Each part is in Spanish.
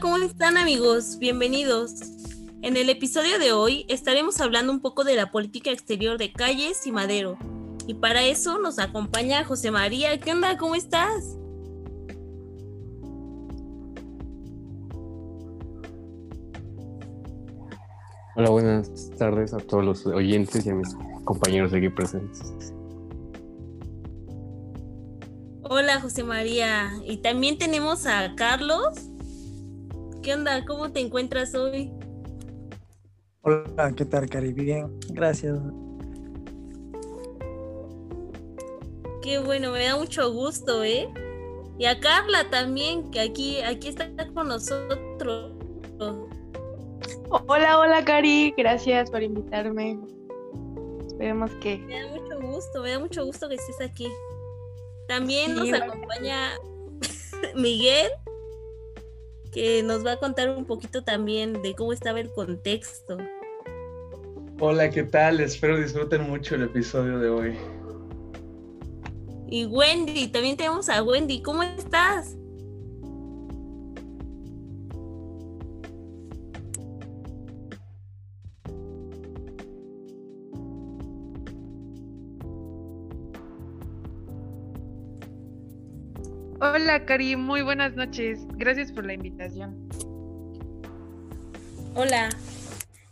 ¿Cómo están amigos? Bienvenidos. En el episodio de hoy estaremos hablando un poco de la política exterior de Calles y Madero. Y para eso nos acompaña José María. ¿Qué onda? ¿Cómo estás? Hola, buenas tardes a todos los oyentes y a mis compañeros aquí presentes. Hola José María. Y también tenemos a Carlos. ¿Qué onda? ¿Cómo te encuentras hoy? Hola, ¿qué tal, Cari? Bien, gracias. Qué bueno, me da mucho gusto, ¿eh? Y a Carla también, que aquí, aquí está con nosotros. Hola, hola, Cari. Gracias por invitarme. Esperemos que. Me da mucho gusto, me da mucho gusto que estés aquí. También nos acompaña Miguel, que nos va a contar un poquito también de cómo estaba el contexto. Hola, ¿qué tal? Espero disfruten mucho el episodio de hoy. Y Wendy, también tenemos a Wendy. ¿Cómo estás? Hola, Cari, muy buenas noches. Gracias por la invitación. Hola.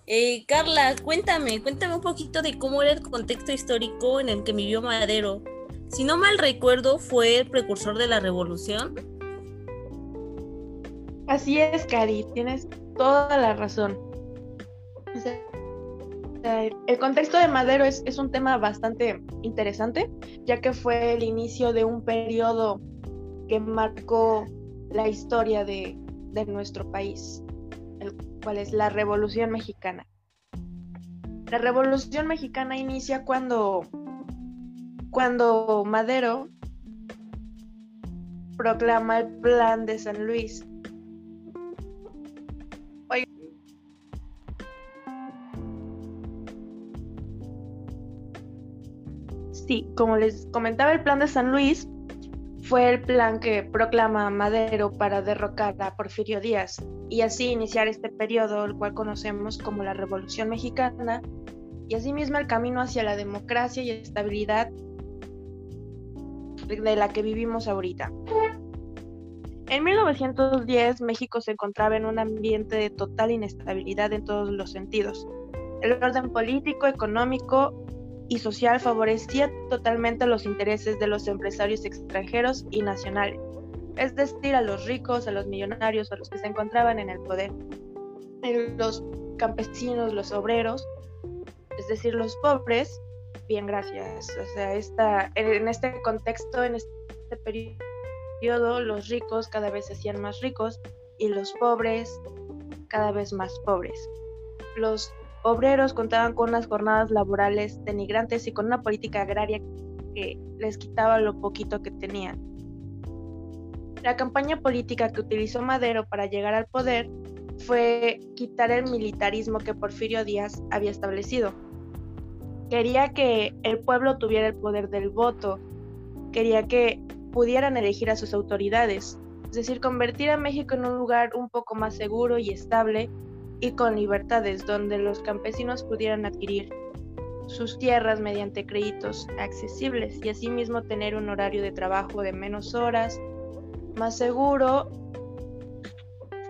Eh, Carla, cuéntame, cuéntame un poquito de cómo era el contexto histórico en el que vivió Madero. Si no mal recuerdo, fue el precursor de la revolución. Así es, Cari, tienes toda la razón. el contexto de Madero es, es, un tema bastante interesante, ya que fue el inicio de un periodo que marcó la historia de, nuestro país, el cual es la Revolución Mexicana. La Revolución Mexicana inicia cuando, cuando Madero proclama el Plan de San Luis. Sí, como les comentaba, el Plan de San Luis fue el plan que proclama Madero para derrocar a Porfirio Díaz y así iniciar este periodo, el cual conocemos como la Revolución Mexicana, y asimismo el camino hacia la democracia y estabilidad de la que vivimos ahorita. En 1910 México se encontraba en un ambiente de total inestabilidad en todos los sentidos. El orden político, económico y social favorecía totalmente los intereses de los empresarios extranjeros y nacionales, es decir, a los ricos, a los millonarios, a los que se encontraban en el poder. Los campesinos, los obreros, es decir, los pobres, bien, gracias. O sea, esta, en este contexto, en este periodo, los ricos cada vez se hacían más ricos y los pobres cada vez más pobres. Los obreros contaban con unas jornadas laborales denigrantes y con una política agraria que les quitaba lo poquito que tenían. La campaña política que utilizó Madero para llegar al poder fue quitar el militarismo que Porfirio Díaz había establecido. Quería que el pueblo tuviera el poder del voto, quería que pudieran elegir a sus autoridades, es decir, convertir a México en un lugar un poco más seguro y estable y con libertades donde los campesinos pudieran adquirir sus tierras mediante créditos accesibles y asimismo tener un horario de trabajo de menos horas, más seguro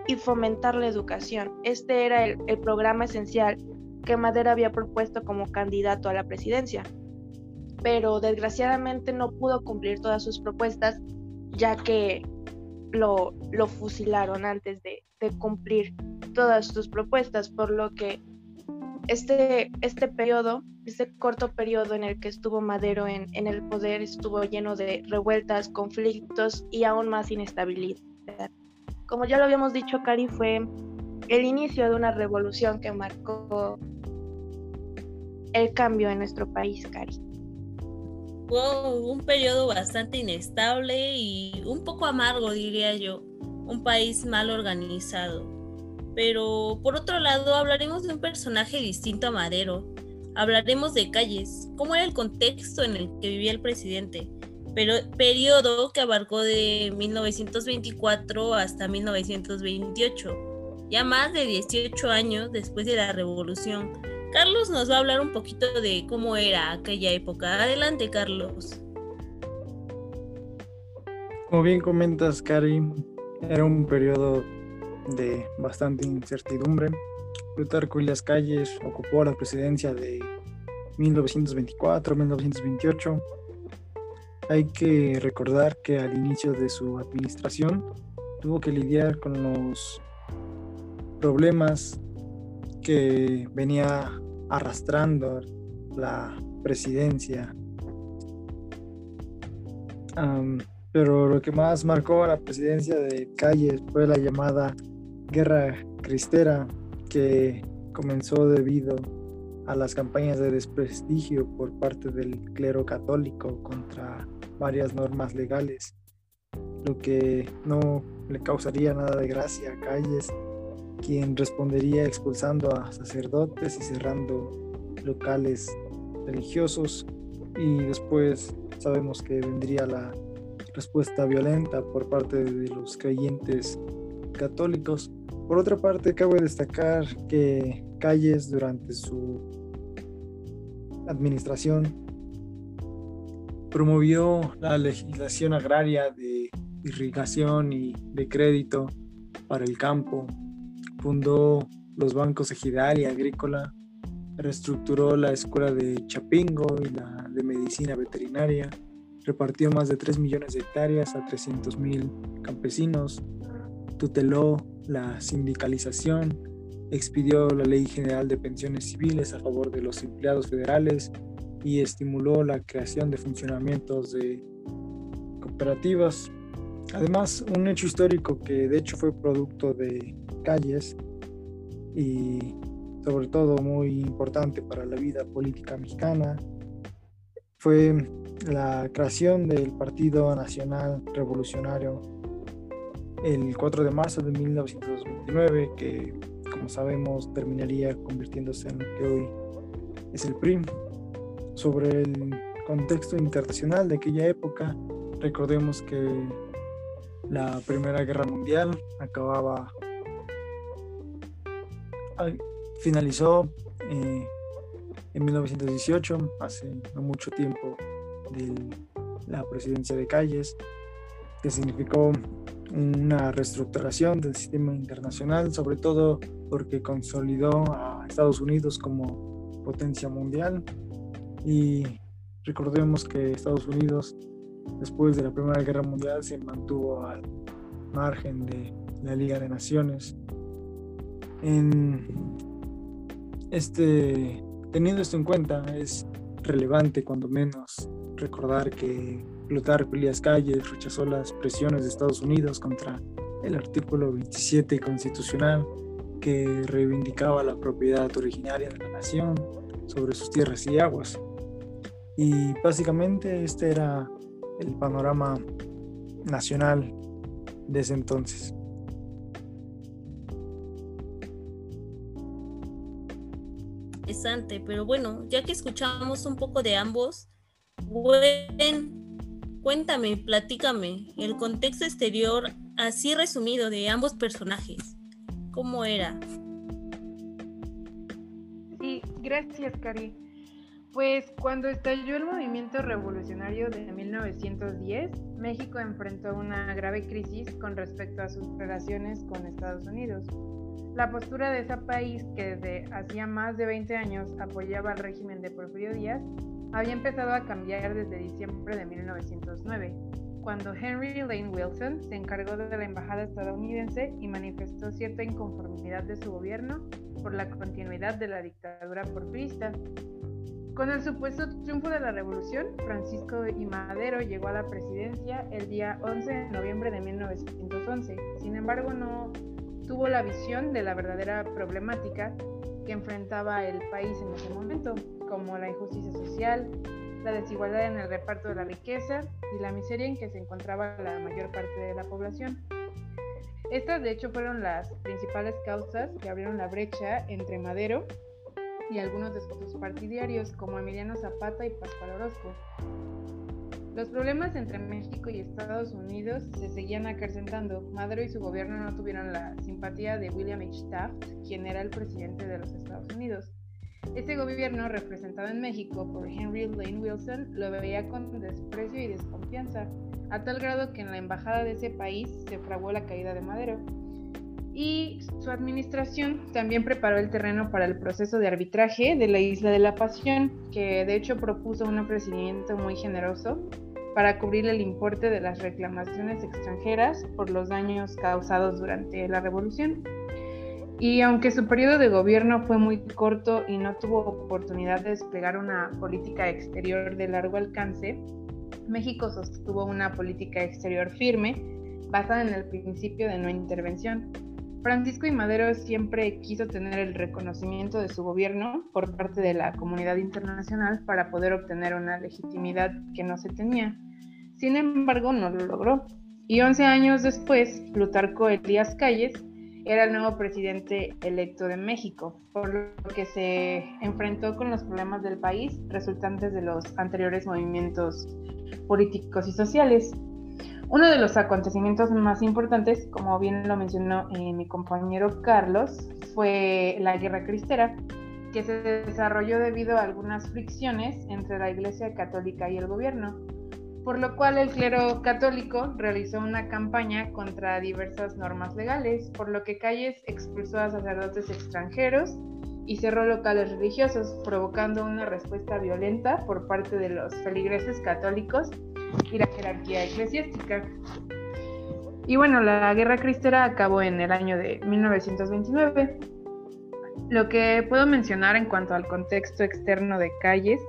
y fomentar la educación. Este era el, programa esencial que Madera había propuesto como candidato a la presidencia, pero desgraciadamente no pudo cumplir todas sus propuestas ya que lo, lo fusilaron antes de, cumplir todas sus propuestas, por lo que este, este periodo, este corto periodo en el que estuvo Madero en, en el poder, estuvo lleno de revueltas, conflictos y aún más inestabilidad. Como ya lo habíamos dicho, Cari, fue el inicio de una revolución que marcó el cambio en nuestro país, Cari. Wow, un periodo bastante inestable y un poco amargo, diría yo. Un país mal organizado. Pero por otro lado, hablaremos de un personaje distinto a Madero. Hablaremos de calles, cómo era el contexto en el que vivía el presidente. pero periodo que abarcó de 1924 hasta 1928, ya más de 18 años después de la revolución. Carlos nos va a hablar un poquito de cómo era aquella época. Adelante, Carlos. Como bien comentas, Cari, era un periodo de bastante incertidumbre. Plutarco las Calles ocupó la presidencia de 1924-1928. Hay que recordar que al inicio de su administración tuvo que lidiar con los problemas que venía arrastrando la presidencia. pero lo que más marcó a la presidencia de Calles fue la llamada Guerra Cristera, que comenzó debido a las campañas de desprestigio por parte del clero católico contra varias normas legales, lo que no le causaría nada de gracia a Calles, quien respondería expulsando a sacerdotes y cerrando locales religiosos y después sabemos que vendría la respuesta violenta por parte de los creyentes católicos. Por otra parte, cabe destacar que Calles durante su administración promovió la legislación agraria de irrigación y de crédito para el campo, fundó los bancos ejidal y agrícola, reestructuró la escuela de Chapingo y la de medicina veterinaria, repartió más de 3 millones de hectáreas a 300 mil campesinos, tuteló la sindicalización, expidió la Ley General de Pensiones Civiles a favor de los empleados federales y estimuló la creación de funcionamientos de cooperativas. Además, un hecho histórico que de hecho fue producto de calles y sobre todo muy importante para la vida política mexicana fue la creación del Partido Nacional Revolucionario el 4 de marzo de 1929, que como sabemos terminaría convirtiéndose en lo que hoy es el PRI. Sobre el contexto internacional de aquella época, recordemos que la Primera Guerra Mundial acababa, finalizó eh, en 1918, hace no mucho tiempo de la presidencia de Calles, que significó una reestructuración del sistema internacional, sobre todo porque consolidó a Estados Unidos como potencia mundial. Y recordemos que Estados Unidos, después de la Primera Guerra Mundial, se mantuvo al margen de la Liga de Naciones. En este Teniendo esto en cuenta, es relevante cuando menos recordar que Plutarco Elías Calles rechazó las presiones de Estados Unidos contra el artículo 27 constitucional que reivindicaba la propiedad originaria de la nación sobre sus tierras y aguas. Y básicamente este era el panorama nacional de entonces. Pero bueno, ya que escuchamos un poco de ambos, cuéntame, platícame el contexto exterior así resumido de ambos personajes. ¿Cómo era? Sí, gracias, Cari. Pues cuando estalló el movimiento revolucionario de 1910, México enfrentó una grave crisis con respecto a sus relaciones con Estados Unidos. La postura de ese país, que desde hacía más de 20 años apoyaba al régimen de Porfirio Díaz, había empezado a cambiar desde diciembre de 1909, cuando Henry Lane Wilson se encargó de la embajada estadounidense y manifestó cierta inconformidad de su gobierno por la continuidad de la dictadura porfirista. Con el supuesto triunfo de la revolución, Francisco I. Madero llegó a la presidencia el día 11 de noviembre de 1911. Sin embargo, no tuvo la visión de la verdadera problemática que enfrentaba el país en ese momento, como la injusticia social, la desigualdad en el reparto de la riqueza y la miseria en que se encontraba la mayor parte de la población. Estas de hecho fueron las principales causas que abrieron la brecha entre Madero y algunos de sus partidarios como Emiliano Zapata y Pascual Orozco. Los problemas entre México y Estados Unidos se seguían acrecentando. Madero y su gobierno no tuvieron la simpatía de William H. Taft, quien era el presidente de los Estados Unidos. Este gobierno, representado en México por Henry Lane Wilson, lo veía con desprecio y desconfianza, a tal grado que en la embajada de ese país se fraguó la caída de Madero. Y su administración también preparó el terreno para el proceso de arbitraje de la Isla de la Pasión, que de hecho propuso un ofrecimiento muy generoso para cubrir el importe de las reclamaciones extranjeras por los daños causados durante la revolución. Y aunque su periodo de gobierno fue muy corto y no tuvo oportunidad de desplegar una política exterior de largo alcance, México sostuvo una política exterior firme basada en el principio de no intervención. Francisco y Madero siempre quiso tener el reconocimiento de su gobierno por parte de la comunidad internacional para poder obtener una legitimidad que no se tenía. Sin embargo, no lo logró. Y 11 años después, Plutarco Elías Calles era el nuevo presidente electo de México, por lo que se enfrentó con los problemas del país resultantes de los anteriores movimientos políticos y sociales. Uno de los acontecimientos más importantes, como bien lo mencionó eh, mi compañero Carlos, fue la Guerra Cristera, que se desarrolló debido a algunas fricciones entre la Iglesia Católica y el gobierno por lo cual el clero católico realizó una campaña contra diversas normas legales, por lo que Calles expulsó a sacerdotes extranjeros y cerró locales religiosos, provocando una respuesta violenta por parte de los feligreses católicos y la jerarquía eclesiástica. Y bueno, la guerra cristera acabó en el año de 1929. Lo que puedo mencionar en cuanto al contexto externo de Calles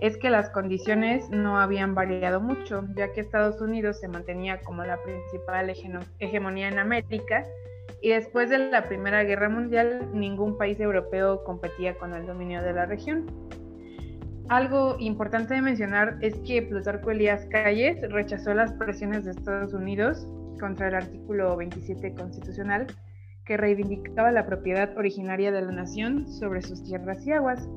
es que las condiciones no habían variado mucho, ya que Estados Unidos se mantenía como la principal hegemonía en América y después de la Primera Guerra Mundial ningún país europeo competía con el dominio de la región. Algo importante de mencionar es que Plutarco Elías Calles rechazó las presiones de Estados Unidos contra el artículo 27 constitucional que reivindicaba la propiedad originaria de la nación sobre sus tierras y aguas.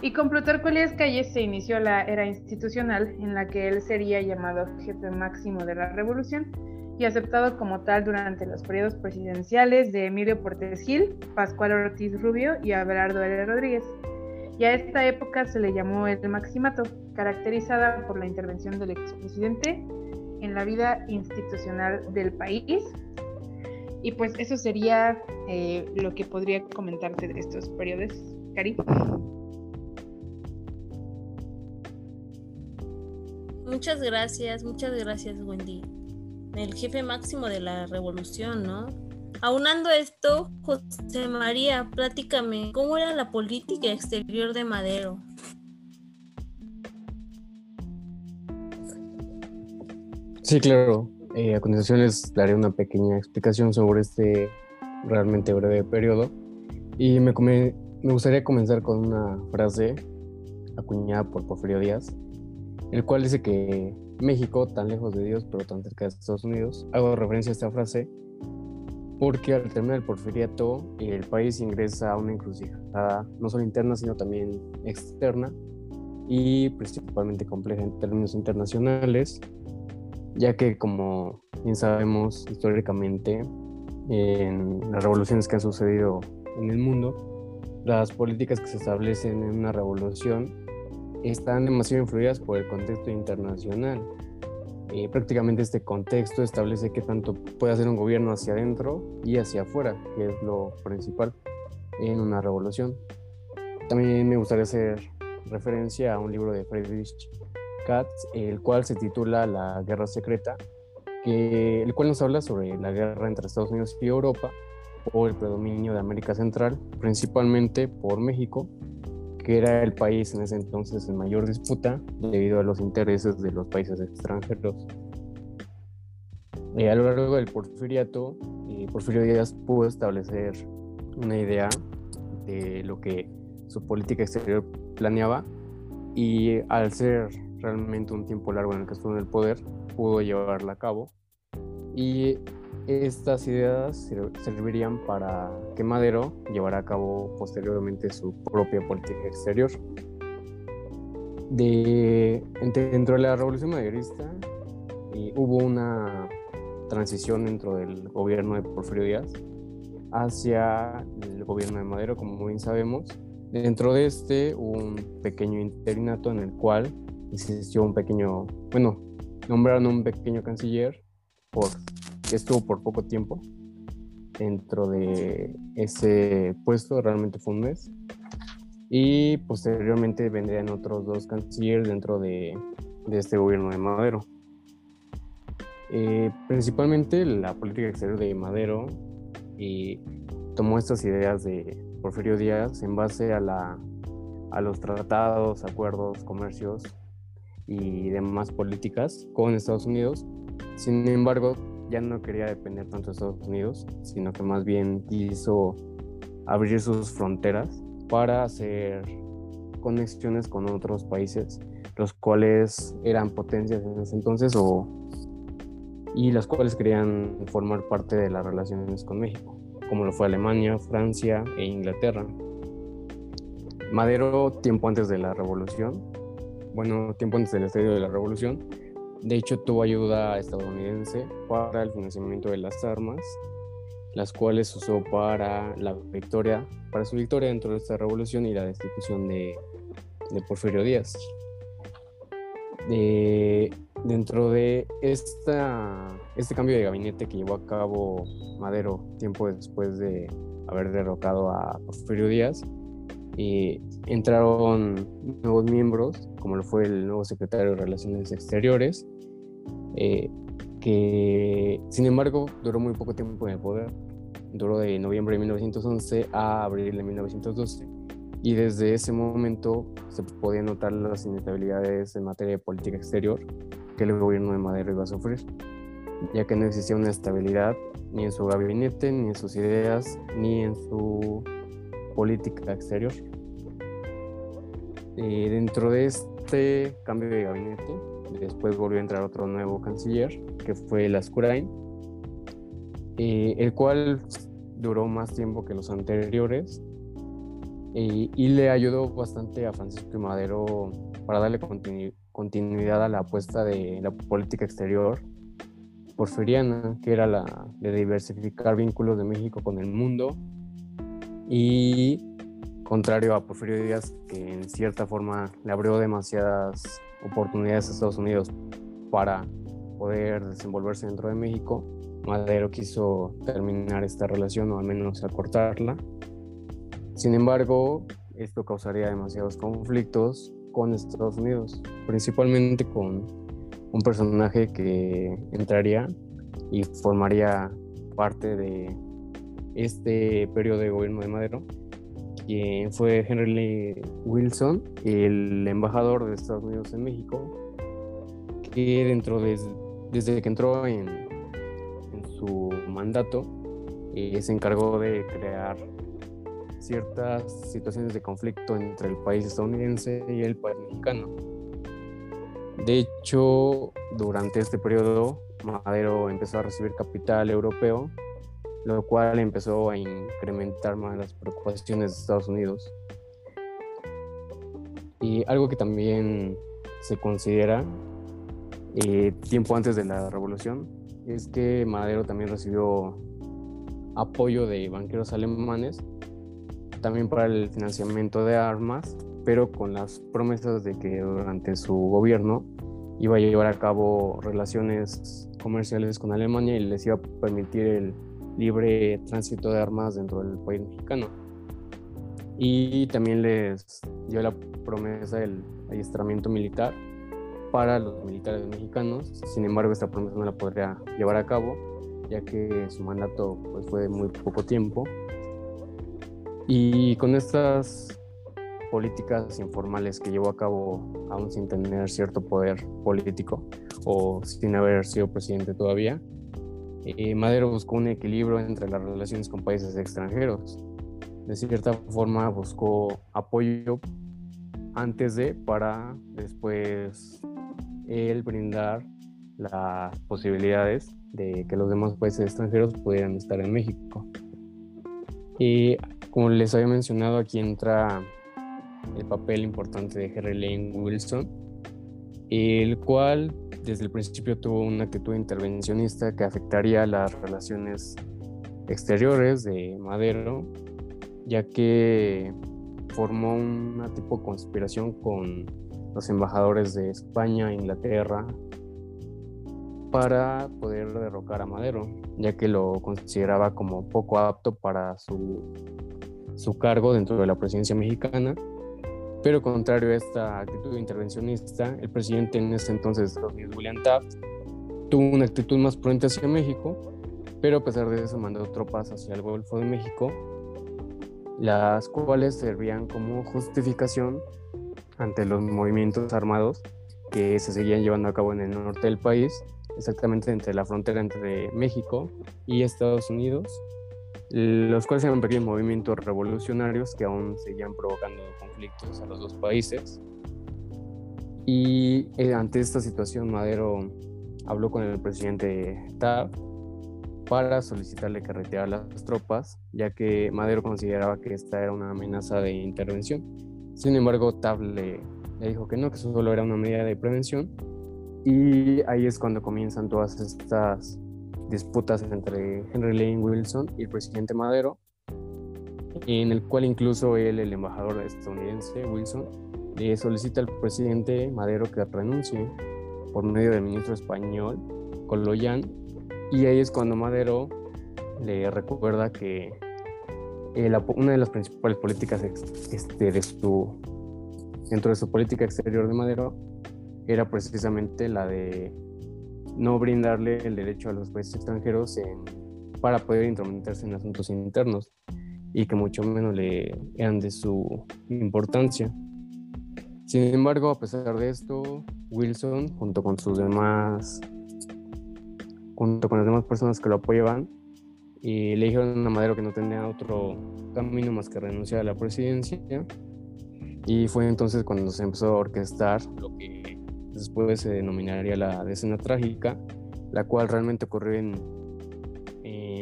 Y con Plutarco Elías Calles se inició la era institucional en la que él sería llamado jefe máximo de la revolución y aceptado como tal durante los periodos presidenciales de Emilio Portes Gil, Pascual Ortiz Rubio y Abelardo L. Rodríguez. Y a esta época se le llamó el Maximato, caracterizada por la intervención del expresidente en la vida institucional del país. Y pues eso sería eh, lo que podría comentarte de estos periodos, Cari. Muchas gracias, muchas gracias, Wendy. El jefe máximo de la revolución, ¿no? Aunando esto, José María, pláticame, ¿cómo era la política exterior de Madero? Sí, claro. Eh, a continuación les daré una pequeña explicación sobre este realmente breve periodo. Y me, me gustaría comenzar con una frase acuñada por Porfirio Díaz, el cual dice que México, tan lejos de Dios, pero tan cerca de Estados Unidos, hago referencia a esta frase porque al terminar el porfiriato el país ingresa a una encrucijada no solo interna, sino también externa y principalmente compleja en términos internacionales, ya que como bien sabemos históricamente en las revoluciones que han sucedido en el mundo, las políticas que se establecen en una revolución están demasiado influidas por el contexto internacional. Eh, prácticamente este contexto establece qué tanto puede hacer un gobierno hacia adentro y hacia afuera, que es lo principal en una revolución. También me gustaría hacer referencia a un libro de Friedrich Katz, el cual se titula La Guerra Secreta, el cual nos habla sobre la guerra entre Estados Unidos y Europa o el predominio de América Central, principalmente por México, que era el país en ese entonces en mayor disputa debido a los intereses de los países extranjeros. Eh, a lo largo del porfiriato, eh, Porfirio Díaz pudo establecer una idea de lo que su política exterior planeaba y al ser realmente un tiempo largo en el que estuvo en el poder, pudo llevarla a cabo. Y estas ideas servirían para que Madero llevara a cabo posteriormente su propia política exterior. de, dentro de la revolución maderista hubo una transición dentro del gobierno de Porfirio Díaz hacia el gobierno de Madero, como bien sabemos. Dentro de este hubo un pequeño interinato en el cual existió un pequeño, bueno, nombraron un pequeño canciller por, estuvo por poco tiempo dentro de ese puesto, realmente fue un mes. Y posteriormente vendrían otros dos cancilleres dentro de, de este gobierno de Madero. Eh, principalmente la política exterior de Madero y tomó estas ideas de Porfirio Díaz en base a, la, a los tratados, acuerdos, comercios y demás políticas con Estados Unidos. Sin embargo, ya no quería depender tanto de Estados Unidos, sino que más bien quiso abrir sus fronteras para hacer conexiones con otros países, los cuales eran potencias en ese entonces o y las cuales querían formar parte de las relaciones con México, como lo fue Alemania, Francia e Inglaterra. Madero, tiempo antes de la revolución, bueno, tiempo antes del estadio de la revolución, de hecho tuvo ayuda estadounidense para el financiamiento de las armas, las cuales usó para la victoria, para su victoria dentro de esta revolución y la destitución de, de Porfirio Díaz. De, Dentro de esta, este cambio de gabinete que llevó a cabo Madero tiempo después de haber derrocado a Porfirio Díaz, y entraron nuevos miembros, como lo fue el nuevo secretario de Relaciones Exteriores, eh, que sin embargo duró muy poco tiempo en el poder, duró de noviembre de 1911 a abril de 1912 y desde ese momento se podían notar las inestabilidades en materia de política exterior que el gobierno de Madero iba a sufrir, ya que no existía una estabilidad ni en su gabinete, ni en sus ideas, ni en su política exterior. Y dentro de este cambio de gabinete, después volvió a entrar otro nuevo canciller, que fue Lascurain, el cual duró más tiempo que los anteriores y, y le ayudó bastante a Francisco Madero para darle continuidad continuidad a la apuesta de la política exterior porfiriana, que era la de diversificar vínculos de México con el mundo, y contrario a Porfirio Díaz, que en cierta forma le abrió demasiadas oportunidades a Estados Unidos para poder desenvolverse dentro de México, Madero quiso terminar esta relación o al menos acortarla. Sin embargo, esto causaría demasiados conflictos con Estados Unidos, principalmente con un personaje que entraría y formaría parte de este periodo de gobierno de Madero, quien fue Henry Wilson, el embajador de Estados Unidos en México, que dentro de, desde que entró en, su mandato, eh, se encargó de crear ciertas situaciones de conflicto entre el país estadounidense y el país mexicano. De hecho, durante este periodo, Madero empezó a recibir capital europeo, lo cual empezó a incrementar más las preocupaciones de Estados Unidos. Y algo que también se considera eh, tiempo antes de la revolución es que Madero también recibió apoyo de banqueros alemanes también para el financiamiento de armas, pero con las promesas de que durante su gobierno iba a llevar a cabo relaciones comerciales con Alemania y les iba a permitir el libre tránsito de armas dentro del país mexicano. Y también les dio la promesa del adiestramiento militar para los militares mexicanos. Sin embargo, esta promesa no la podría llevar a cabo, ya que su mandato pues, fue de muy poco tiempo y con estas políticas informales que llevó a cabo aún sin tener cierto poder político o sin haber sido presidente todavía, eh, Madero buscó un equilibrio entre las relaciones con países extranjeros. De cierta forma buscó apoyo antes de para después él brindar las posibilidades de que los demás países extranjeros pudieran estar en México. Y como les había mencionado, aquí entra el papel importante de Henry Lane Wilson, el cual desde el principio tuvo una actitud intervencionista que afectaría las relaciones exteriores de Madero, ya que formó una tipo de conspiración con los embajadores de España e Inglaterra para poder derrocar a Madero, ya que lo consideraba como poco apto para su, su cargo dentro de la presidencia mexicana. Pero contrario a esta actitud intervencionista, el presidente en ese entonces, William Taft, tuvo una actitud más prudente hacia México, pero a pesar de eso mandó tropas hacia el Golfo de México, las cuales servían como justificación ante los movimientos armados que se seguían llevando a cabo en el norte del país exactamente entre la frontera entre México y Estados Unidos, los cuales eran pequeños movimientos revolucionarios que aún seguían provocando conflictos a los dos países. Y eh, ante esta situación, Madero habló con el presidente Taft para solicitarle que retirara las tropas, ya que Madero consideraba que esta era una amenaza de intervención. Sin embargo, Taft le, le dijo que no, que eso solo era una medida de prevención y ahí es cuando comienzan todas estas disputas entre Henry Lane Wilson y el presidente Madero, en el cual incluso él, el embajador estadounidense Wilson, le solicita al presidente Madero que renuncie por medio del ministro español Coloyan, y ahí es cuando Madero le recuerda que una de las principales políticas este, de su, dentro de su política exterior de Madero era precisamente la de no brindarle el derecho a los países extranjeros para poder intrometerse en asuntos internos y que mucho menos le eran de su importancia. Sin embargo, a pesar de esto, Wilson, junto con sus demás, junto con las demás personas que lo apoyaban, y le dijeron a Madero que no tenía otro camino más que renunciar a la presidencia. Y fue entonces cuando se empezó a orquestar lo que después se denominaría la decena trágica, la cual realmente ocurrió en,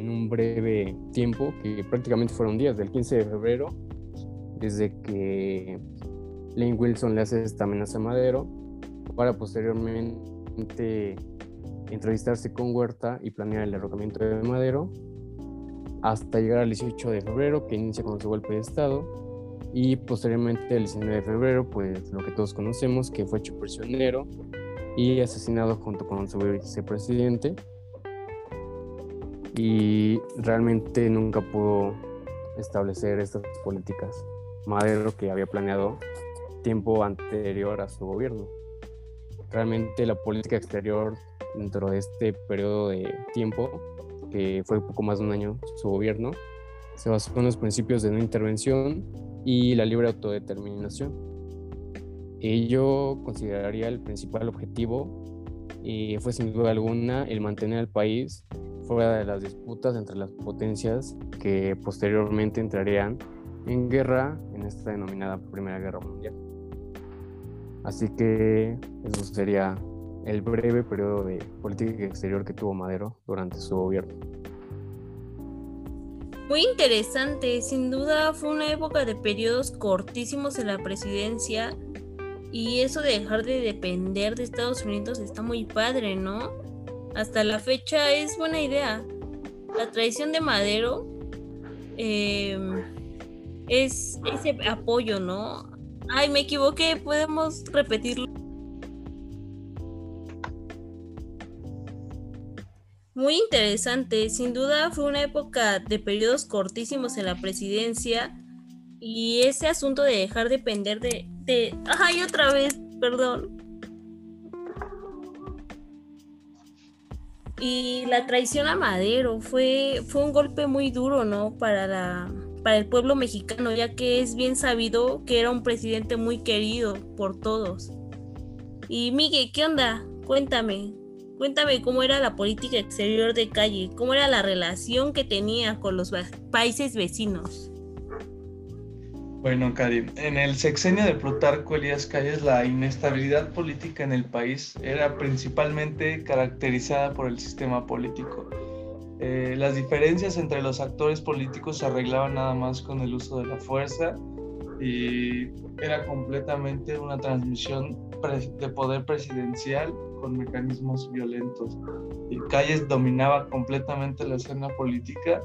un breve tiempo, que prácticamente fueron días, del 15 de febrero, desde que Lane Wilson le hace esta amenaza a Madero, para posteriormente entrevistarse con Huerta y planear el derrocamiento de Madero, hasta llegar al 18 de febrero, que inicia con su golpe de Estado, y posteriormente el 19 de febrero, pues lo que todos conocemos, que fue hecho prisionero y asesinado junto con su vicepresidente. Y realmente nunca pudo establecer estas políticas. Madero que había planeado tiempo anterior a su gobierno. Realmente la política exterior dentro de este periodo de tiempo, que fue poco más de un año su gobierno, se basó en los principios de no intervención, y la libre autodeterminación. Ello consideraría el principal objetivo y fue sin duda alguna el mantener al país fuera de las disputas entre las potencias que posteriormente entrarían en guerra en esta denominada Primera Guerra Mundial. Así que eso sería el breve periodo de política exterior que tuvo Madero durante su gobierno. Muy interesante, sin duda fue una época de periodos cortísimos en la presidencia y eso de dejar de depender de Estados Unidos está muy padre, ¿no? Hasta la fecha es buena idea. La traición de Madero em, es ese apoyo, ¿no? Ay, me equivoqué, podemos repetirlo. Muy interesante, sin duda fue una época de periodos cortísimos en la presidencia y ese asunto de dejar de depender de, de... Ay, otra vez, perdón. Y la traición a Madero fue, fue un golpe muy duro, ¿no? Para, la, para el pueblo mexicano, ya que es bien sabido que era un presidente muy querido por todos. Y Miguel, ¿qué onda? Cuéntame, Cuéntame cómo era la política exterior de Calle, cómo era la relación que tenía con los países vecinos. Bueno, Karim, en el sexenio de Plutarco Elías Calles la inestabilidad política en el país era principalmente caracterizada por el sistema político. Eh, las diferencias entre los actores políticos se arreglaban nada más con el uso de la fuerza y era completamente una transmisión de poder presidencial con mecanismos violentos. Y Calles dominaba completamente la escena política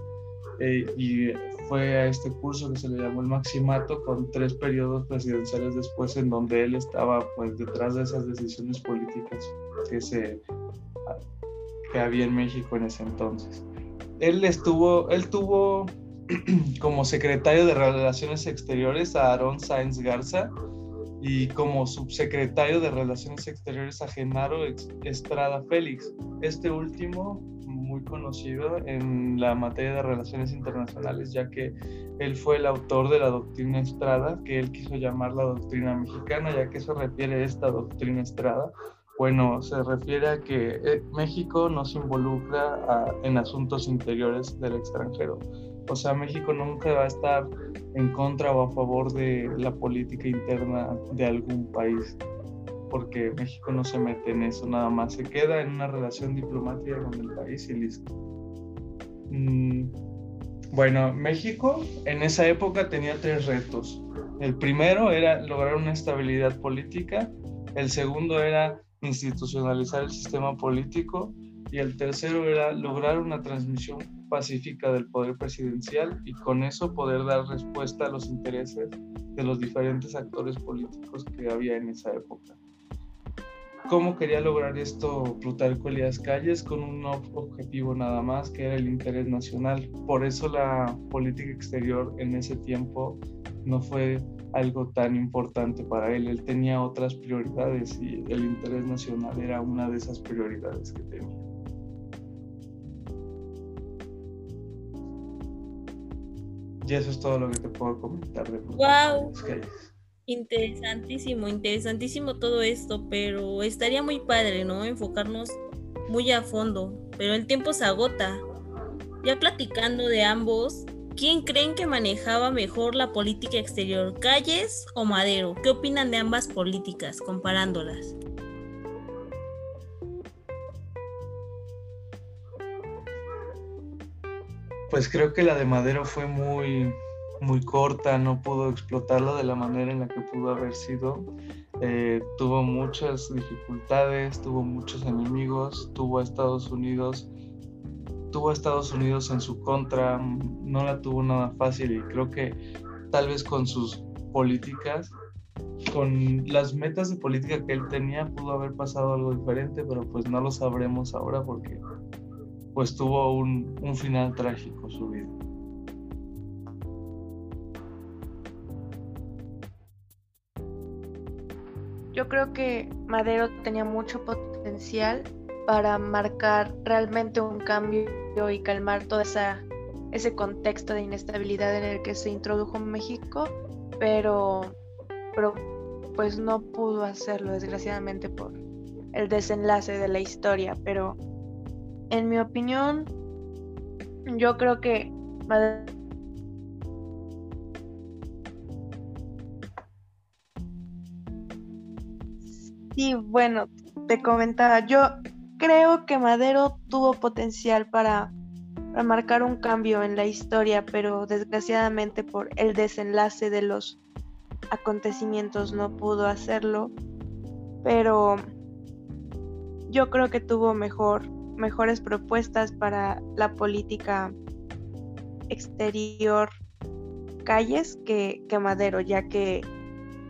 eh, y fue a este curso que se le llamó el Maximato con tres periodos presidenciales después en donde él estaba pues detrás de esas decisiones políticas que se que había en México en ese entonces. Él estuvo, él tuvo como secretario de Relaciones Exteriores a Aaron Sáenz Garza y como subsecretario de Relaciones Exteriores a Genaro Estrada Félix. Este último muy conocido en la materia de relaciones internacionales, ya que él fue el autor de la doctrina Estrada, que él quiso llamar la doctrina mexicana, ya que se refiere a esta doctrina Estrada. Bueno, se refiere a que eh, México no se involucra en asuntos interiores del extranjero. O sea, México nunca va a estar en contra o a favor de la política interna de algún país, porque México no se mete en eso, nada más se queda en una relación diplomática con el país y listo. Mm, bueno, México en esa época tenía tres retos. El primero era lograr una estabilidad política, el segundo era institucionalizar el sistema político y el tercero era lograr una transmisión pacífica del poder presidencial y con eso poder dar respuesta a los intereses de los diferentes actores políticos que había en esa época. ¿Cómo quería lograr esto Plutarco Elías Calles? Con un objetivo nada más, que era el interés nacional. Por eso la política exterior en ese tiempo no fue algo tan importante para él. Él tenía otras prioridades y el interés nacional era una de esas prioridades que tenía. Y eso es todo lo que te puedo comentar de Wow. Interesantísimo, interesantísimo todo esto, pero estaría muy padre, ¿no? Enfocarnos muy a fondo, pero el tiempo se agota. Ya platicando de ambos, ¿quién creen que manejaba mejor la política exterior, Calles o Madero? ¿Qué opinan de ambas políticas comparándolas? Pues creo que la de Madero fue muy, muy corta, no pudo explotarla de la manera en la que pudo haber sido. Eh, tuvo muchas dificultades, tuvo muchos enemigos, tuvo a Estados Unidos, tuvo a Estados Unidos en su contra, no la tuvo nada fácil y creo que tal vez con sus políticas, con las metas de política que él tenía, pudo haber pasado algo diferente, pero pues no lo sabremos ahora porque pues tuvo un, un final trágico su vida. Yo creo que Madero tenía mucho potencial para marcar realmente un cambio y calmar todo esa, ese contexto de inestabilidad en el que se introdujo México, pero, pero pues no pudo hacerlo desgraciadamente por el desenlace de la historia, pero en mi opinión, yo creo que Sí, bueno, te comentaba, yo creo que Madero tuvo potencial para, para, marcar un cambio en la historia, pero desgraciadamente por el desenlace de los acontecimientos no pudo hacerlo. Pero yo creo que tuvo mejor mejores propuestas para la política exterior calles que, que, Madero, ya que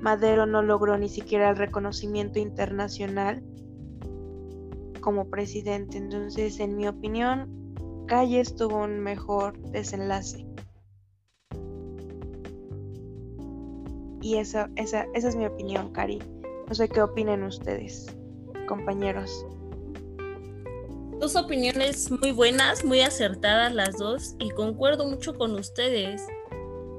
Madero no logró ni siquiera el reconocimiento internacional como presidente. Entonces, en mi opinión, Calles tuvo un mejor desenlace. Y esa, esa, esa es mi opinión, Cari. No sé qué opinen ustedes, compañeros. Dos opiniones muy buenas, muy acertadas las dos y concuerdo mucho con ustedes.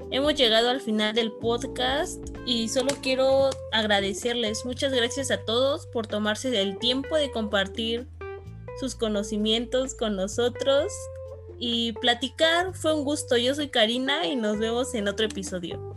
Hemos llegado al final del podcast y solo quiero agradecerles. Muchas gracias a todos por tomarse el tiempo de compartir sus conocimientos con nosotros y platicar. Fue un gusto. Yo soy Karina y nos vemos en otro episodio.